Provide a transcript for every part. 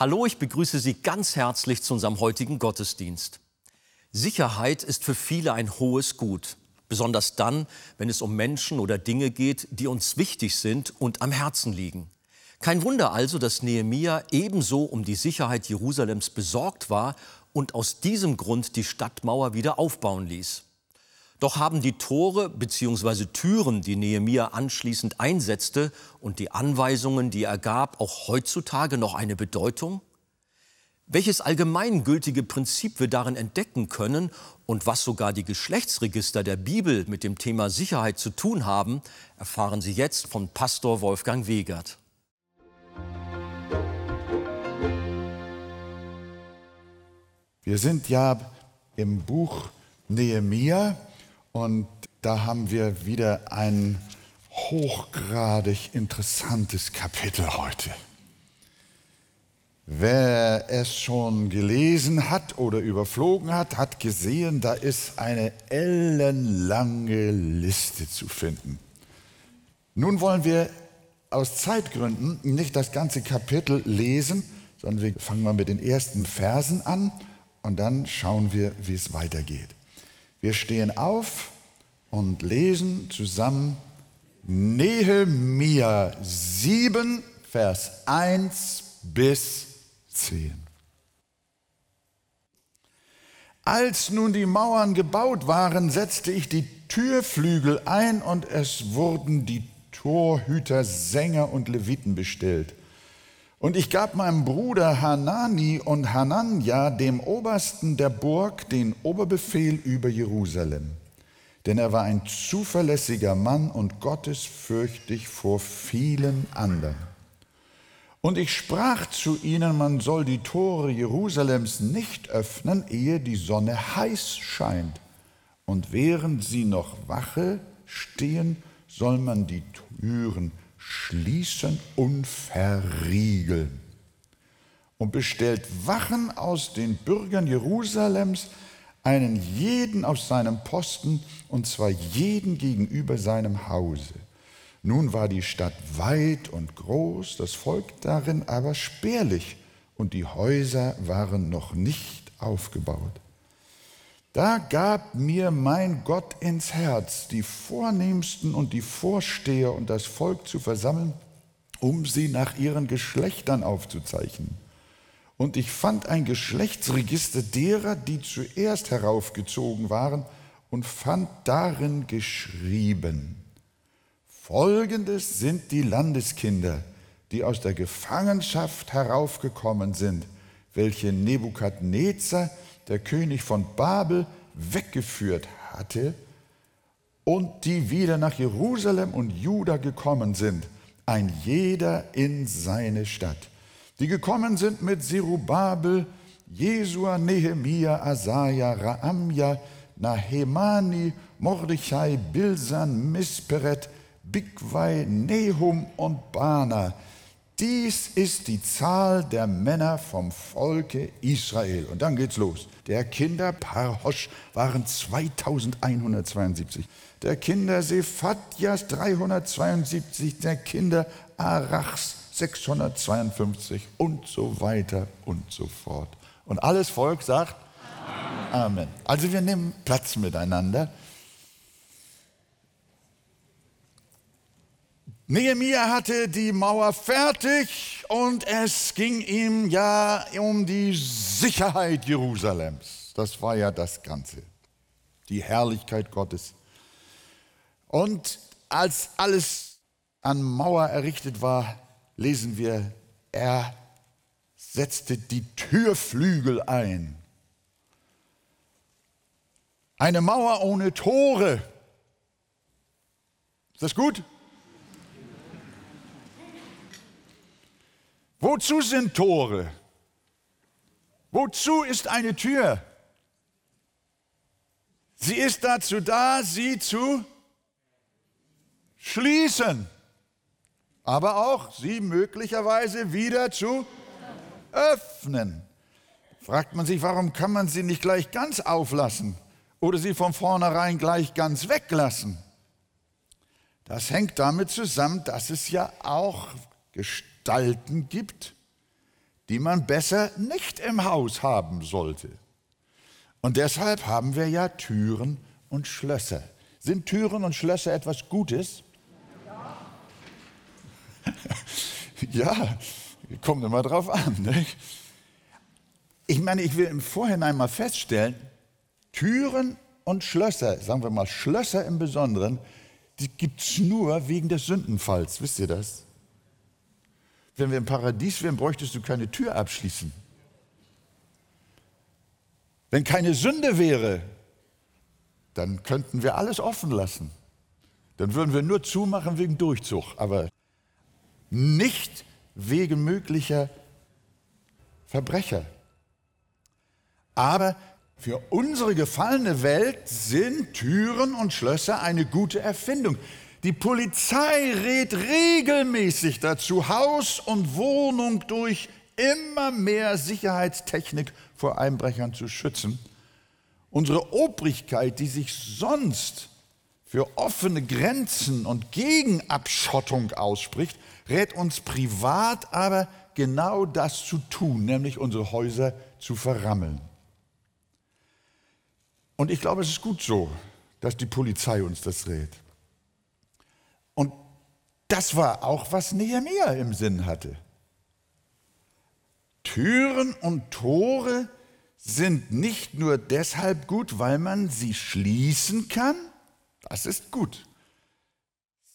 Hallo, ich begrüße Sie ganz herzlich zu unserem heutigen Gottesdienst. Sicherheit ist für viele ein hohes Gut, besonders dann, wenn es um Menschen oder Dinge geht, die uns wichtig sind und am Herzen liegen. Kein Wunder also, dass Nehemia ebenso um die Sicherheit Jerusalems besorgt war und aus diesem Grund die Stadtmauer wieder aufbauen ließ. Doch haben die Tore bzw. Türen, die Nehemia anschließend einsetzte, und die Anweisungen, die er gab, auch heutzutage noch eine Bedeutung? Welches allgemeingültige Prinzip wir darin entdecken können und was sogar die Geschlechtsregister der Bibel mit dem Thema Sicherheit zu tun haben, erfahren Sie jetzt von Pastor Wolfgang Wegert. Wir sind ja im Buch Nehemia und da haben wir wieder ein hochgradig interessantes Kapitel heute. Wer es schon gelesen hat oder überflogen hat, hat gesehen, da ist eine ellenlange Liste zu finden. Nun wollen wir aus Zeitgründen nicht das ganze Kapitel lesen, sondern wir fangen mal mit den ersten Versen an und dann schauen wir, wie es weitergeht. Wir stehen auf und lesen zusammen Nehemia 7, Vers 1 bis 10. Als nun die Mauern gebaut waren, setzte ich die Türflügel ein und es wurden die Torhüter, Sänger und Leviten bestellt. Und ich gab meinem Bruder Hanani und Hananja, dem Obersten der Burg, den Oberbefehl über Jerusalem. Denn er war ein zuverlässiger Mann und gottesfürchtig vor vielen anderen. Und ich sprach zu ihnen, man soll die Tore Jerusalems nicht öffnen, ehe die Sonne heiß scheint. Und während sie noch wache stehen, soll man die Türen schließen und verriegeln und bestellt Wachen aus den Bürgern Jerusalems, einen jeden auf seinem Posten, und zwar jeden gegenüber seinem Hause. Nun war die Stadt weit und groß, das Volk darin aber spärlich, und die Häuser waren noch nicht aufgebaut. Da gab mir mein Gott ins Herz, die Vornehmsten und die Vorsteher und das Volk zu versammeln, um sie nach ihren Geschlechtern aufzuzeichnen. Und ich fand ein Geschlechtsregister derer, die zuerst heraufgezogen waren, und fand darin geschrieben, Folgendes sind die Landeskinder, die aus der Gefangenschaft heraufgekommen sind, welche Nebukadnezar der König von Babel weggeführt hatte und die wieder nach Jerusalem und Juda gekommen sind, ein jeder in seine Stadt. Die gekommen sind mit Zerubabel, Jesua, Nehemia, Asaja, Raamja, Nahemani, Mordechai, Bilsan, Misperet, Bigwai, Nehum und Bana, dies ist die Zahl der Männer vom Volke Israel. Und dann geht's los. Der Kinder Parhosch waren 2172. Der Kinder Sephatjas 372. Der Kinder Arachs 652 und so weiter und so fort. Und alles Volk sagt Amen. Amen. Also wir nehmen Platz miteinander. Nehemia hatte die Mauer fertig und es ging ihm ja um die Sicherheit Jerusalems. Das war ja das Ganze, die Herrlichkeit Gottes. Und als alles an Mauer errichtet war, lesen wir, er setzte die Türflügel ein. Eine Mauer ohne Tore. Ist das gut? Wozu sind Tore? Wozu ist eine Tür? Sie ist dazu da, sie zu schließen, aber auch sie möglicherweise wieder zu öffnen. Fragt man sich, warum kann man sie nicht gleich ganz auflassen oder sie von vornherein gleich ganz weglassen? Das hängt damit zusammen, dass es ja auch Gestalten gibt, die man besser nicht im Haus haben sollte. Und deshalb haben wir ja Türen und Schlösser. Sind Türen und Schlösser etwas Gutes? Ja, ja kommt immer drauf an. Nicht? Ich meine, ich will im Vorhinein mal feststellen, Türen und Schlösser, sagen wir mal Schlösser im Besonderen, die gibt es nur wegen des Sündenfalls. Wisst ihr das? Wenn wir im Paradies wären, bräuchtest du keine Tür abschließen. Wenn keine Sünde wäre, dann könnten wir alles offen lassen. Dann würden wir nur zumachen wegen Durchzug, aber nicht wegen möglicher Verbrecher. Aber für unsere gefallene Welt sind Türen und Schlösser eine gute Erfindung. Die Polizei rät regelmäßig dazu, Haus und Wohnung durch immer mehr Sicherheitstechnik vor Einbrechern zu schützen. Unsere Obrigkeit, die sich sonst für offene Grenzen und Gegenabschottung ausspricht, rät uns privat aber genau das zu tun, nämlich unsere Häuser zu verrammeln. Und ich glaube, es ist gut so, dass die Polizei uns das rät. Das war auch, was Nehemiah im Sinn hatte. Türen und Tore sind nicht nur deshalb gut, weil man sie schließen kann, das ist gut,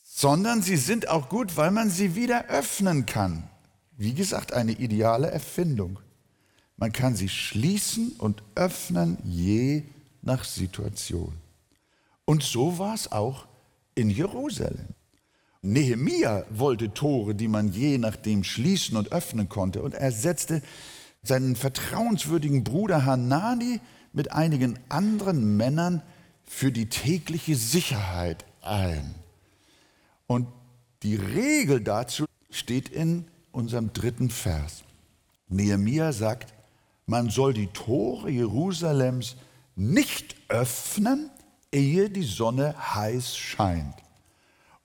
sondern sie sind auch gut, weil man sie wieder öffnen kann. Wie gesagt, eine ideale Erfindung. Man kann sie schließen und öffnen je nach Situation. Und so war es auch in Jerusalem. Nehemia wollte Tore, die man je nachdem schließen und öffnen konnte, und er setzte seinen vertrauenswürdigen Bruder Hanani mit einigen anderen Männern für die tägliche Sicherheit ein. Und die Regel dazu steht in unserem dritten Vers. Nehemia sagt, man soll die Tore Jerusalems nicht öffnen, ehe die Sonne heiß scheint.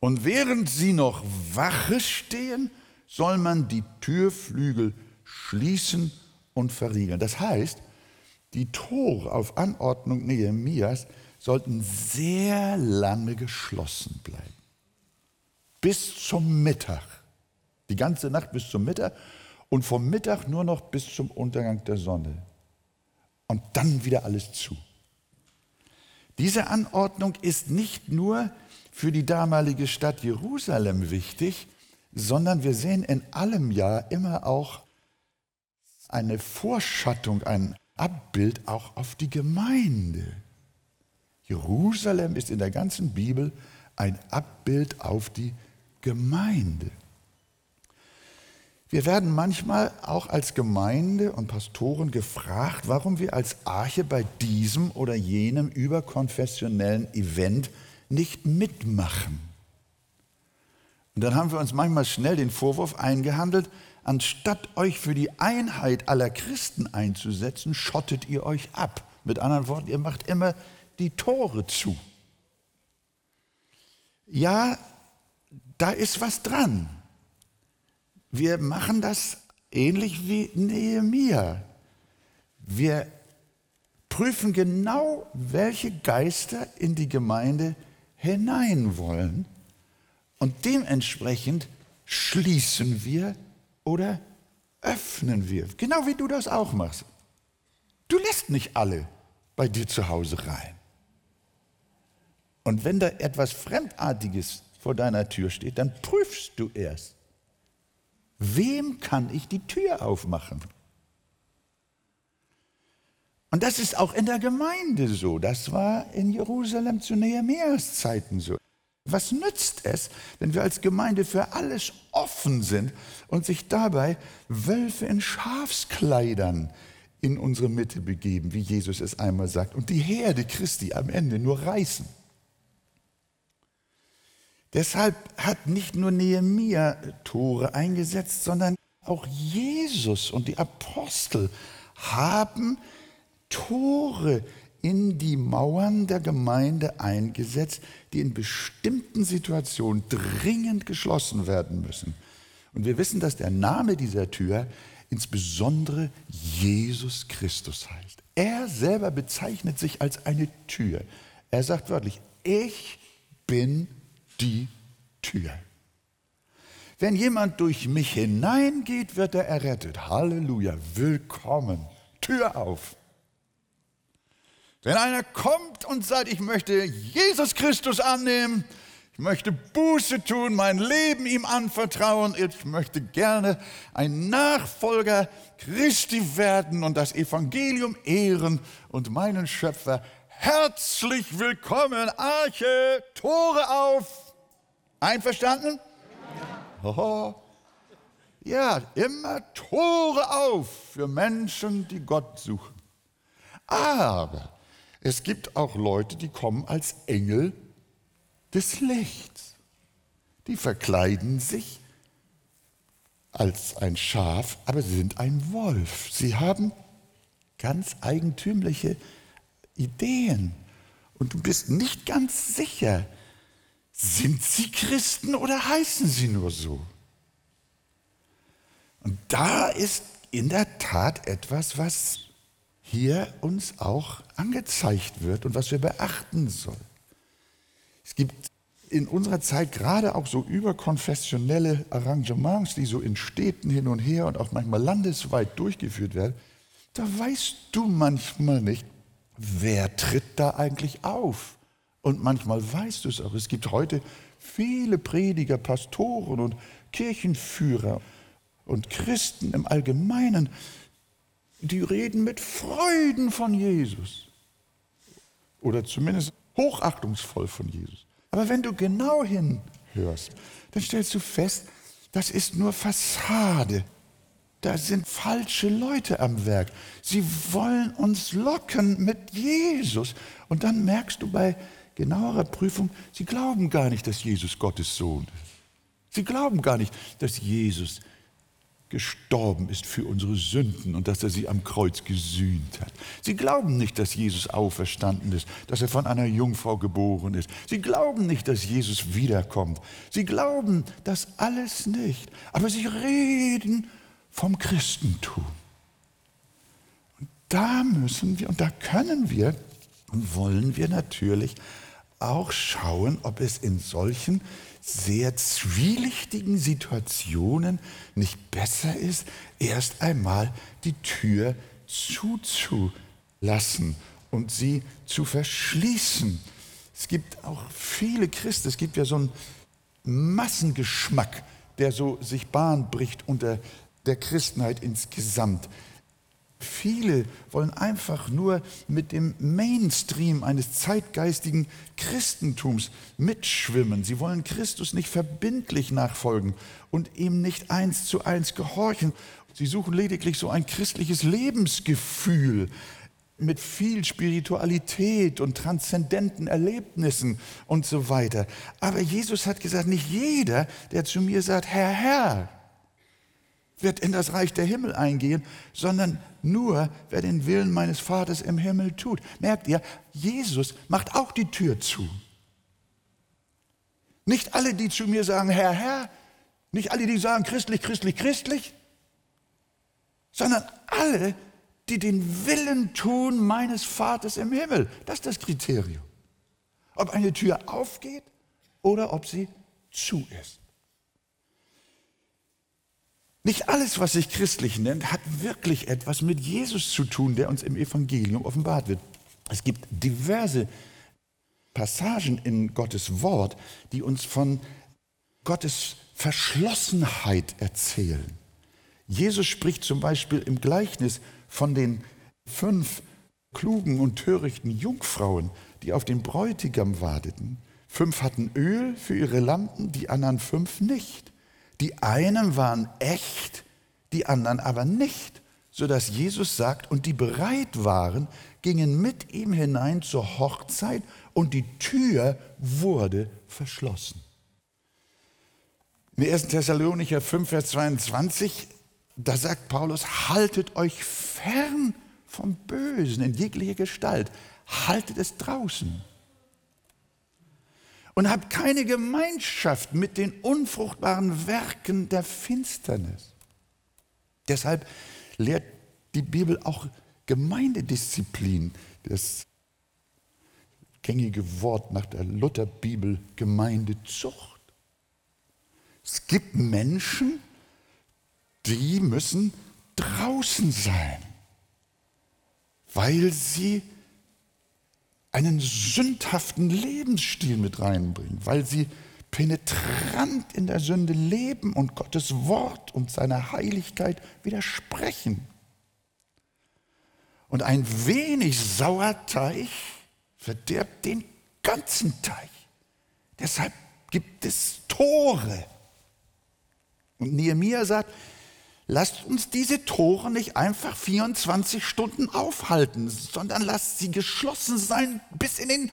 Und während sie noch Wache stehen, soll man die Türflügel schließen und verriegeln. Das heißt, die Tore auf Anordnung Nehemias sollten sehr lange geschlossen bleiben. Bis zum Mittag. Die ganze Nacht bis zum Mittag und vom Mittag nur noch bis zum Untergang der Sonne und dann wieder alles zu. Diese Anordnung ist nicht nur für die damalige Stadt Jerusalem wichtig, sondern wir sehen in allem Jahr immer auch eine Vorschattung, ein Abbild auch auf die Gemeinde. Jerusalem ist in der ganzen Bibel ein Abbild auf die Gemeinde. Wir werden manchmal auch als Gemeinde und Pastoren gefragt, warum wir als Arche bei diesem oder jenem überkonfessionellen Event nicht mitmachen. Und dann haben wir uns manchmal schnell den Vorwurf eingehandelt, anstatt euch für die Einheit aller Christen einzusetzen, schottet ihr euch ab. Mit anderen Worten, ihr macht immer die Tore zu. Ja, da ist was dran. Wir machen das ähnlich wie Nehemia. Wir prüfen genau, welche Geister in die Gemeinde hinein wollen und dementsprechend schließen wir oder öffnen wir, genau wie du das auch machst. Du lässt nicht alle bei dir zu Hause rein. Und wenn da etwas Fremdartiges vor deiner Tür steht, dann prüfst du erst, Wem kann ich die Tür aufmachen? Und das ist auch in der Gemeinde so. Das war in Jerusalem zu Nehemias Zeiten so. Was nützt es, wenn wir als Gemeinde für alles offen sind und sich dabei Wölfe in Schafskleidern in unsere Mitte begeben, wie Jesus es einmal sagt, und die Herde Christi am Ende nur reißen? Deshalb hat nicht nur Nehemia Tore eingesetzt, sondern auch Jesus und die Apostel haben Tore in die Mauern der Gemeinde eingesetzt, die in bestimmten Situationen dringend geschlossen werden müssen. Und wir wissen, dass der Name dieser Tür insbesondere Jesus Christus heißt. Er selber bezeichnet sich als eine Tür. Er sagt wörtlich, ich bin die Tür. Wenn jemand durch mich hineingeht, wird er errettet. Halleluja, willkommen. Tür auf. Wenn einer kommt und sagt, ich möchte Jesus Christus annehmen, ich möchte Buße tun, mein Leben ihm anvertrauen, ich möchte gerne ein Nachfolger Christi werden und das Evangelium ehren und meinen Schöpfer herzlich willkommen, Arche, Tore auf. Einverstanden? Ja. Oh. ja, immer Tore auf für Menschen, die Gott suchen. Aber es gibt auch Leute, die kommen als Engel des Lichts. Die verkleiden sich als ein Schaf, aber sie sind ein Wolf. Sie haben ganz eigentümliche Ideen. Und du bist nicht ganz sicher, sind sie Christen oder heißen sie nur so? Und da ist in der Tat etwas, was hier uns auch angezeigt wird und was wir beachten sollen. Es gibt in unserer Zeit gerade auch so überkonfessionelle Arrangements, die so in Städten hin und her und auch manchmal landesweit durchgeführt werden. Da weißt du manchmal nicht, wer tritt da eigentlich auf. Und manchmal weißt du es auch. Es gibt heute viele Prediger, Pastoren und Kirchenführer und Christen im Allgemeinen, die reden mit Freuden von Jesus. Oder zumindest hochachtungsvoll von Jesus. Aber wenn du genau hinhörst, dann stellst du fest, das ist nur Fassade. Da sind falsche Leute am Werk. Sie wollen uns locken mit Jesus. Und dann merkst du bei genauerer Prüfung, sie glauben gar nicht, dass Jesus Gottes Sohn ist. Sie glauben gar nicht, dass Jesus gestorben ist für unsere Sünden und dass er sie am Kreuz gesühnt hat. Sie glauben nicht, dass Jesus auferstanden ist, dass er von einer Jungfrau geboren ist. Sie glauben nicht, dass Jesus wiederkommt. Sie glauben das alles nicht. Aber sie reden vom Christentum. Und da müssen wir und da können wir und wollen wir natürlich auch schauen, ob es in solchen sehr zwielichtigen Situationen nicht besser ist, erst einmal die Tür zuzulassen und sie zu verschließen. Es gibt auch viele Christen, es gibt ja so einen Massengeschmack, der so sich Bahn bricht unter der Christenheit insgesamt. Viele wollen einfach nur mit dem Mainstream eines zeitgeistigen Christentums mitschwimmen. Sie wollen Christus nicht verbindlich nachfolgen und ihm nicht eins zu eins gehorchen. Sie suchen lediglich so ein christliches Lebensgefühl mit viel Spiritualität und transzendenten Erlebnissen und so weiter. Aber Jesus hat gesagt, nicht jeder, der zu mir sagt, Herr, Herr, wird in das Reich der Himmel eingehen, sondern nur, wer den Willen meines Vaters im Himmel tut. Merkt ihr, Jesus macht auch die Tür zu. Nicht alle, die zu mir sagen, Herr, Herr, nicht alle, die sagen christlich, christlich, christlich, sondern alle, die den Willen tun meines Vaters im Himmel. Das ist das Kriterium. Ob eine Tür aufgeht oder ob sie zu ist. Nicht alles, was sich christlich nennt, hat wirklich etwas mit Jesus zu tun, der uns im Evangelium offenbart wird. Es gibt diverse Passagen in Gottes Wort, die uns von Gottes Verschlossenheit erzählen. Jesus spricht zum Beispiel im Gleichnis von den fünf klugen und törichten Jungfrauen, die auf den Bräutigam warteten. Fünf hatten Öl für ihre Lampen, die anderen fünf nicht. Die einen waren echt, die anderen aber nicht, sodass Jesus sagt, und die bereit waren, gingen mit ihm hinein zur Hochzeit und die Tür wurde verschlossen. In 1. Thessalonicher 5, Vers 22, da sagt Paulus, haltet euch fern vom Bösen in jeglicher Gestalt, haltet es draußen und habt keine Gemeinschaft mit den unfruchtbaren Werken der Finsternis. Deshalb lehrt die Bibel auch Gemeindedisziplin, das gängige Wort nach der Lutherbibel Gemeindezucht. Es gibt Menschen, die müssen draußen sein, weil sie einen sündhaften Lebensstil mit reinbringen, weil sie penetrant in der Sünde leben und Gottes Wort und seiner Heiligkeit widersprechen. Und ein wenig Sauerteig verderbt den ganzen Teich. Deshalb gibt es Tore. Und Nehemiah sagt, lasst uns diese Tore nicht einfach 24 Stunden aufhalten, sondern lasst sie geschlossen sein bis in den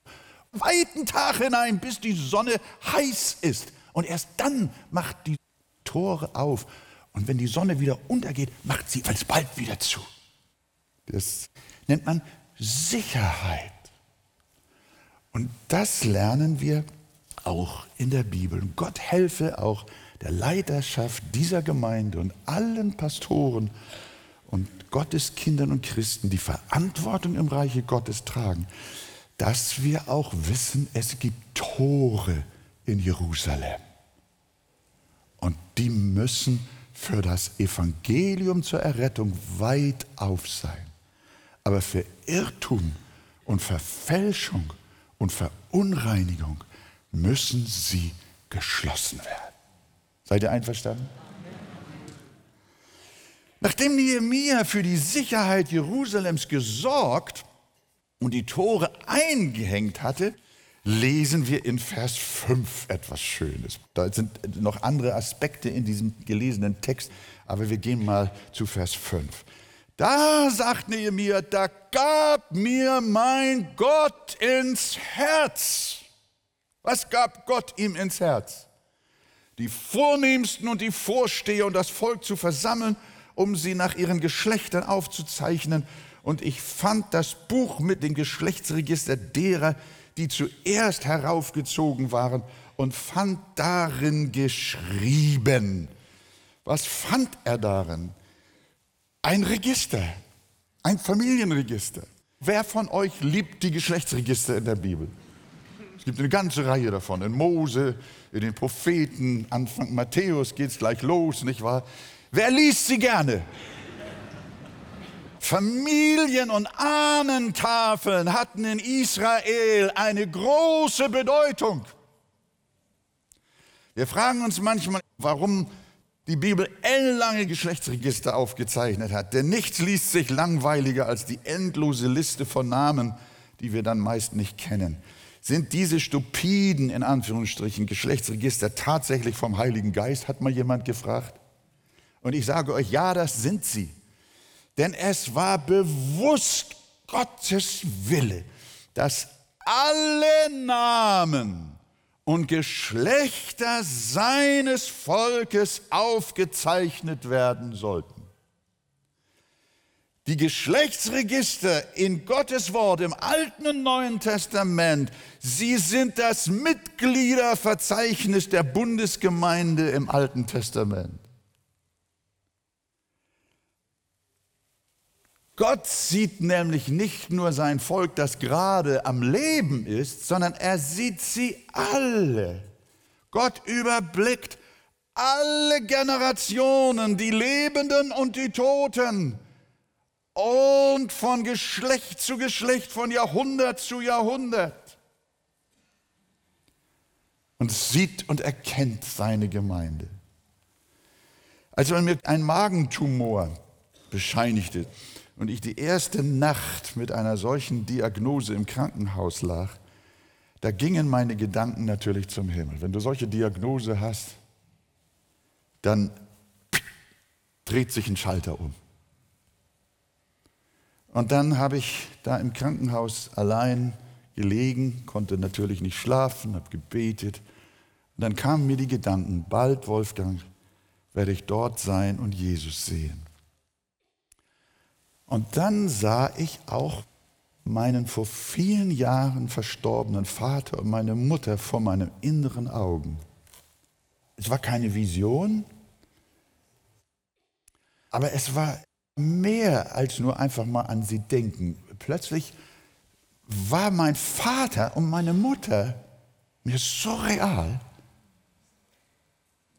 weiten Tag hinein, bis die Sonne heiß ist. Und erst dann macht die Tore auf. Und wenn die Sonne wieder untergeht, macht sie alsbald wieder zu. Das nennt man Sicherheit. Und das lernen wir auch in der Bibel. Gott helfe auch der Leiterschaft dieser Gemeinde und allen Pastoren und Gotteskindern und Christen, die Verantwortung im Reiche Gottes tragen, dass wir auch wissen, es gibt Tore in Jerusalem. Und die müssen für das Evangelium zur Errettung weit auf sein. Aber für Irrtum und Verfälschung und Verunreinigung müssen sie geschlossen werden. Seid ihr einverstanden? Nachdem Nehemiah für die Sicherheit Jerusalems gesorgt und die Tore eingehängt hatte, lesen wir in Vers 5 etwas Schönes. Da sind noch andere Aspekte in diesem gelesenen Text, aber wir gehen mal zu Vers 5. Da sagt Nehemiah, da gab mir mein Gott ins Herz. Was gab Gott ihm ins Herz? Die Vornehmsten und die Vorsteher und das Volk zu versammeln, um sie nach ihren Geschlechtern aufzuzeichnen und ich fand das Buch mit dem Geschlechtsregister derer, die zuerst heraufgezogen waren und fand darin geschrieben. Was fand er darin? Ein Register, ein Familienregister. Wer von euch liebt die Geschlechtsregister in der Bibel? Es gibt eine ganze Reihe davon. In Mose, in den Propheten, Anfang Matthäus geht es gleich los, nicht wahr? Wer liest sie gerne? Familien- und Ahnentafeln hatten in Israel eine große Bedeutung. Wir fragen uns manchmal, warum die Bibel ellenlange Geschlechtsregister aufgezeichnet hat. Denn nichts liest sich langweiliger als die endlose Liste von Namen, die wir dann meist nicht kennen. Sind diese stupiden, in Anführungsstrichen, Geschlechtsregister tatsächlich vom Heiligen Geist, hat mal jemand gefragt. Und ich sage euch, ja, das sind sie. Denn es war bewusst Gottes Wille, dass alle Namen und Geschlechter seines Volkes aufgezeichnet werden sollten. Die Geschlechtsregister in Gottes Wort im Alten und Neuen Testament, sie sind das Mitgliederverzeichnis der Bundesgemeinde im Alten Testament. Gott sieht nämlich nicht nur sein Volk, das gerade am Leben ist, sondern er sieht sie alle. Gott überblickt alle Generationen, die Lebenden und die Toten. Und von Geschlecht zu Geschlecht, von Jahrhundert zu Jahrhundert. Und sieht und erkennt seine Gemeinde. Als man mir einen Magentumor bescheinigte, und ich die erste Nacht mit einer solchen Diagnose im Krankenhaus lag, da gingen meine Gedanken natürlich zum Himmel. Wenn du solche Diagnose hast, dann dreht sich ein Schalter um. Und dann habe ich da im Krankenhaus allein gelegen, konnte natürlich nicht schlafen, habe gebetet. Und dann kamen mir die Gedanken, bald, Wolfgang, werde ich dort sein und Jesus sehen. Und dann sah ich auch meinen vor vielen Jahren verstorbenen Vater und meine Mutter vor meinen inneren Augen. Es war keine Vision, Aber es war mehr als nur einfach mal an sie denken. Plötzlich war mein Vater und meine Mutter mir so real,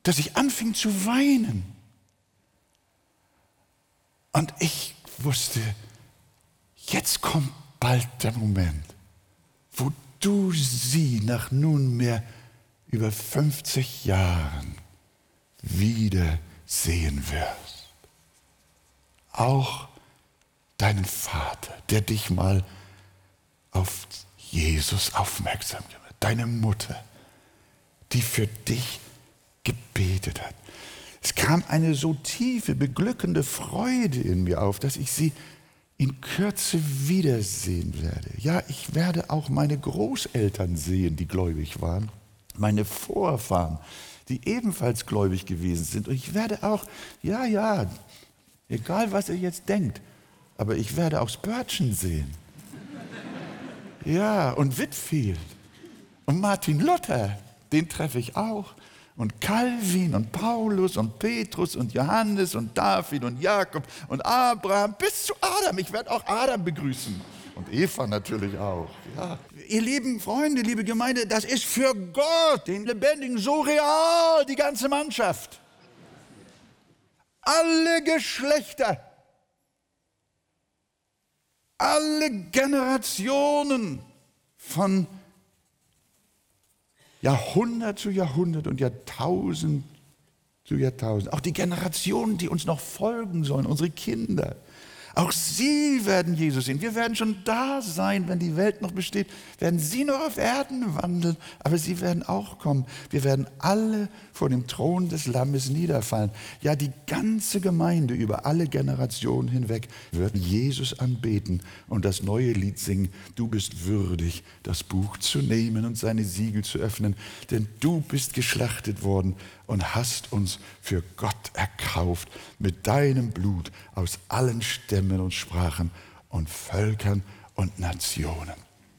dass ich anfing zu weinen. Und ich wusste, jetzt kommt bald der Moment, wo du sie nach nunmehr über 50 Jahren wieder sehen wirst. Auch deinen Vater, der dich mal auf Jesus aufmerksam gemacht hat, deine Mutter, die für dich gebetet hat. Es kam eine so tiefe, beglückende Freude in mir auf, dass ich sie in Kürze wiedersehen werde. Ja, ich werde auch meine Großeltern sehen, die gläubig waren, meine Vorfahren, die ebenfalls gläubig gewesen sind. Und ich werde auch, ja, ja, egal was ihr jetzt denkt, aber ich werde auch Spurgeon sehen. Ja, und Whitfield und Martin Luther, den treffe ich auch und Calvin und Paulus und Petrus und Johannes und David und Jakob und Abraham bis zu Adam. Ich werde auch Adam begrüßen. Und Eva natürlich auch. Ja. Ihr lieben Freunde, liebe Gemeinde, das ist für Gott, den Lebendigen, so real, die ganze Mannschaft. Alle Geschlechter, alle Generationen von Jahrhundert zu Jahrhundert und Jahrtausend zu Jahrtausend. Auch die Generationen, die uns noch folgen sollen, unsere Kinder. Auch sie werden Jesus sehen. Wir werden schon da sein, wenn die Welt noch besteht. Werden sie noch auf Erden wandeln, aber sie werden auch kommen. Wir werden alle vor dem Thron des Lammes niederfallen. Ja, die ganze Gemeinde über alle Generationen hinweg wird Jesus anbeten und das neue Lied singen. Du bist würdig, das Buch zu nehmen und seine Siegel zu öffnen, denn du bist geschlachtet worden und hast uns für Gott erkauft mit deinem Blut aus allen Stämmen und Sprachen und Völkern und Nationen.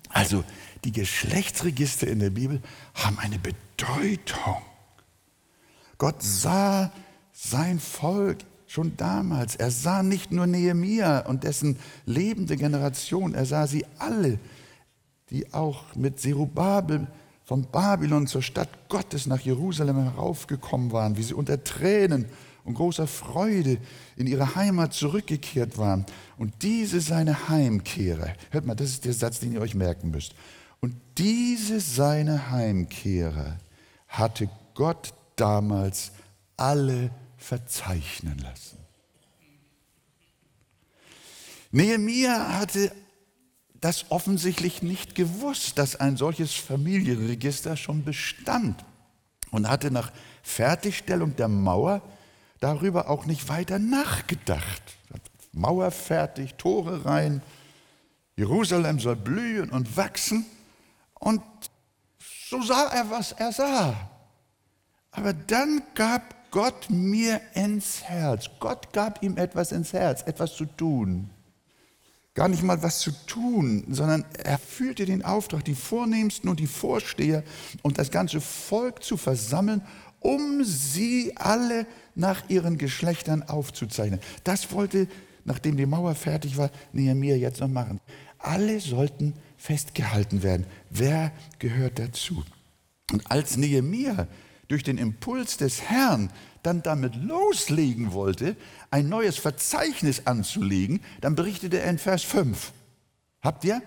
Also die Geschlechtsregister in der Bibel haben eine Bedeutung. Gott sah sein Volk schon damals. Er sah nicht nur Nehemia und dessen lebende Generation, er sah sie alle, die auch mit Zerubabel von Babylon zur Stadt Gottes nach Jerusalem heraufgekommen waren, wie sie unter Tränen und großer Freude in ihre Heimat zurückgekehrt waren. Und diese seine Heimkehrer, hört mal, das ist der Satz, den ihr euch merken müsst. Und diese seine Heimkehrer hatte Gott damals alle verzeichnen lassen. Nehemia hatte das offensichtlich nicht gewusst, dass ein solches Familienregister schon bestand und hatte nach Fertigstellung der Mauer darüber auch nicht weiter nachgedacht. Mauer fertig, Tore rein, Jerusalem soll blühen und wachsen und so sah er, was er sah. Aber dann gab Gott mir ins Herz, Gott gab ihm etwas ins Herz, etwas zu tun gar nicht mal was zu tun, sondern er fühlte den Auftrag, die Vornehmsten und die Vorsteher und das ganze Volk zu versammeln, um sie alle nach ihren Geschlechtern aufzuzeichnen. Das wollte, nachdem die Mauer fertig war, Nehemiah jetzt noch machen. Alle sollten festgehalten werden. Wer gehört dazu? Und als Nehemiah durch den Impuls des Herrn dann damit loslegen wollte, ein neues Verzeichnis anzulegen, dann berichtete er in Vers 5. Habt ihr?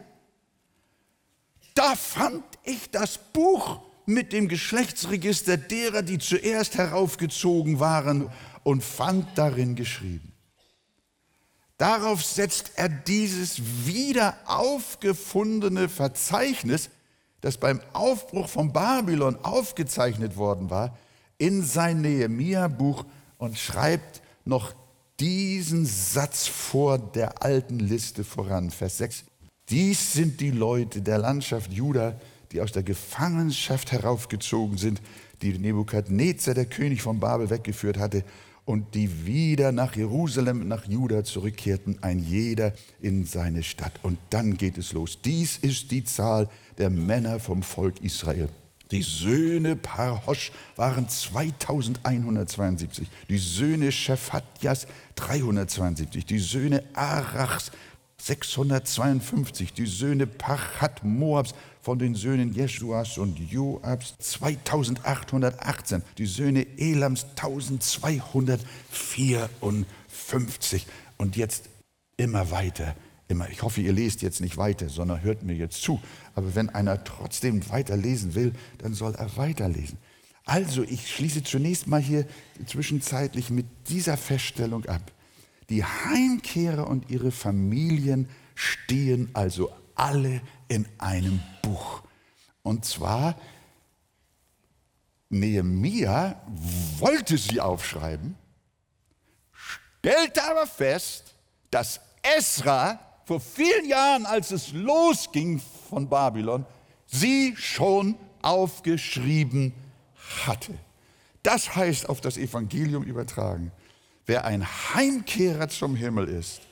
Da fand ich das Buch mit dem Geschlechtsregister derer, die zuerst heraufgezogen waren und fand darin geschrieben. Darauf setzt er dieses wieder aufgefundene Verzeichnis, das beim Aufbruch von Babylon aufgezeichnet worden war, in sein Nehemia-Buch und schreibt noch diesen Satz vor der alten Liste voran, Vers 6. Dies sind die Leute der Landschaft Juda, die aus der Gefangenschaft heraufgezogen sind, die Nebukadnezar, der König von Babel, weggeführt hatte und die wieder nach Jerusalem, nach Juda zurückkehrten, ein jeder in seine Stadt. Und dann geht es los. Dies ist die Zahl der Männer vom Volk Israel Die Söhne Parhosch waren 2172, die Söhne Shephatjas 372, die Söhne Arachs 652, die Söhne Pachat Moabs von den Söhnen Jeschuas und Joabs 2818, die Söhne Elams 1254 und jetzt immer weiter immer. Ich hoffe, ihr lest jetzt nicht weiter, sondern hört mir jetzt zu. Aber wenn einer trotzdem weiterlesen will, dann soll er weiterlesen. Also, ich schließe zunächst mal hier zwischenzeitlich mit dieser Feststellung ab. Die Heimkehrer und ihre Familien stehen also alle in einem Buch. Und zwar, Nehemia wollte sie aufschreiben, stellte aber fest, dass Esra vor vielen Jahren, als es losging von Babylon, sie schon aufgeschrieben hatte. Das heißt auf das Evangelium übertragen, wer ein Heimkehrer zum Himmel ist,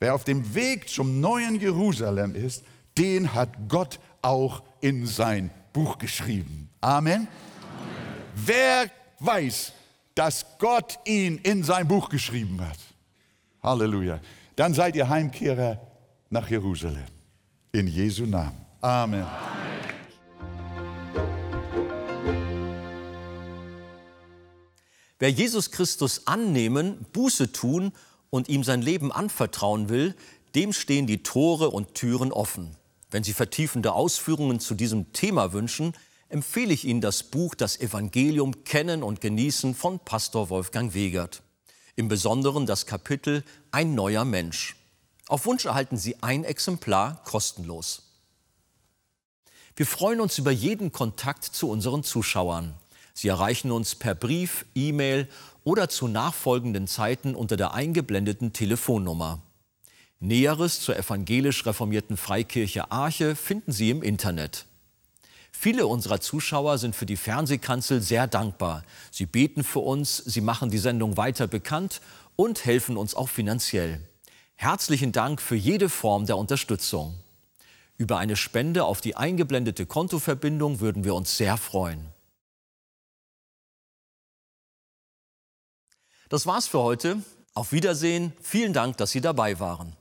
wer auf dem Weg zum neuen Jerusalem ist, den hat Gott auch in sein Buch geschrieben. Amen. Amen. Wer weiß, dass Gott ihn in sein Buch geschrieben hat? Halleluja. Dann seid ihr Heimkehrer nach Jerusalem. In Jesu Namen. Amen. Amen. Wer Jesus Christus annehmen, Buße tun und ihm sein Leben anvertrauen will, dem stehen die Tore und Türen offen. Wenn Sie vertiefende Ausführungen zu diesem Thema wünschen, empfehle ich Ihnen das Buch Das Evangelium Kennen und Genießen von Pastor Wolfgang Wegert. Im Besonderen das Kapitel Ein neuer Mensch. Auf Wunsch erhalten Sie ein Exemplar kostenlos. Wir freuen uns über jeden Kontakt zu unseren Zuschauern. Sie erreichen uns per Brief, E-Mail oder zu nachfolgenden Zeiten unter der eingeblendeten Telefonnummer. Näheres zur evangelisch reformierten Freikirche Arche finden Sie im Internet. Viele unserer Zuschauer sind für die Fernsehkanzel sehr dankbar. Sie beten für uns, sie machen die Sendung weiter bekannt und helfen uns auch finanziell. Herzlichen Dank für jede Form der Unterstützung. Über eine Spende auf die eingeblendete Kontoverbindung würden wir uns sehr freuen. Das war's für heute. Auf Wiedersehen. Vielen Dank, dass Sie dabei waren.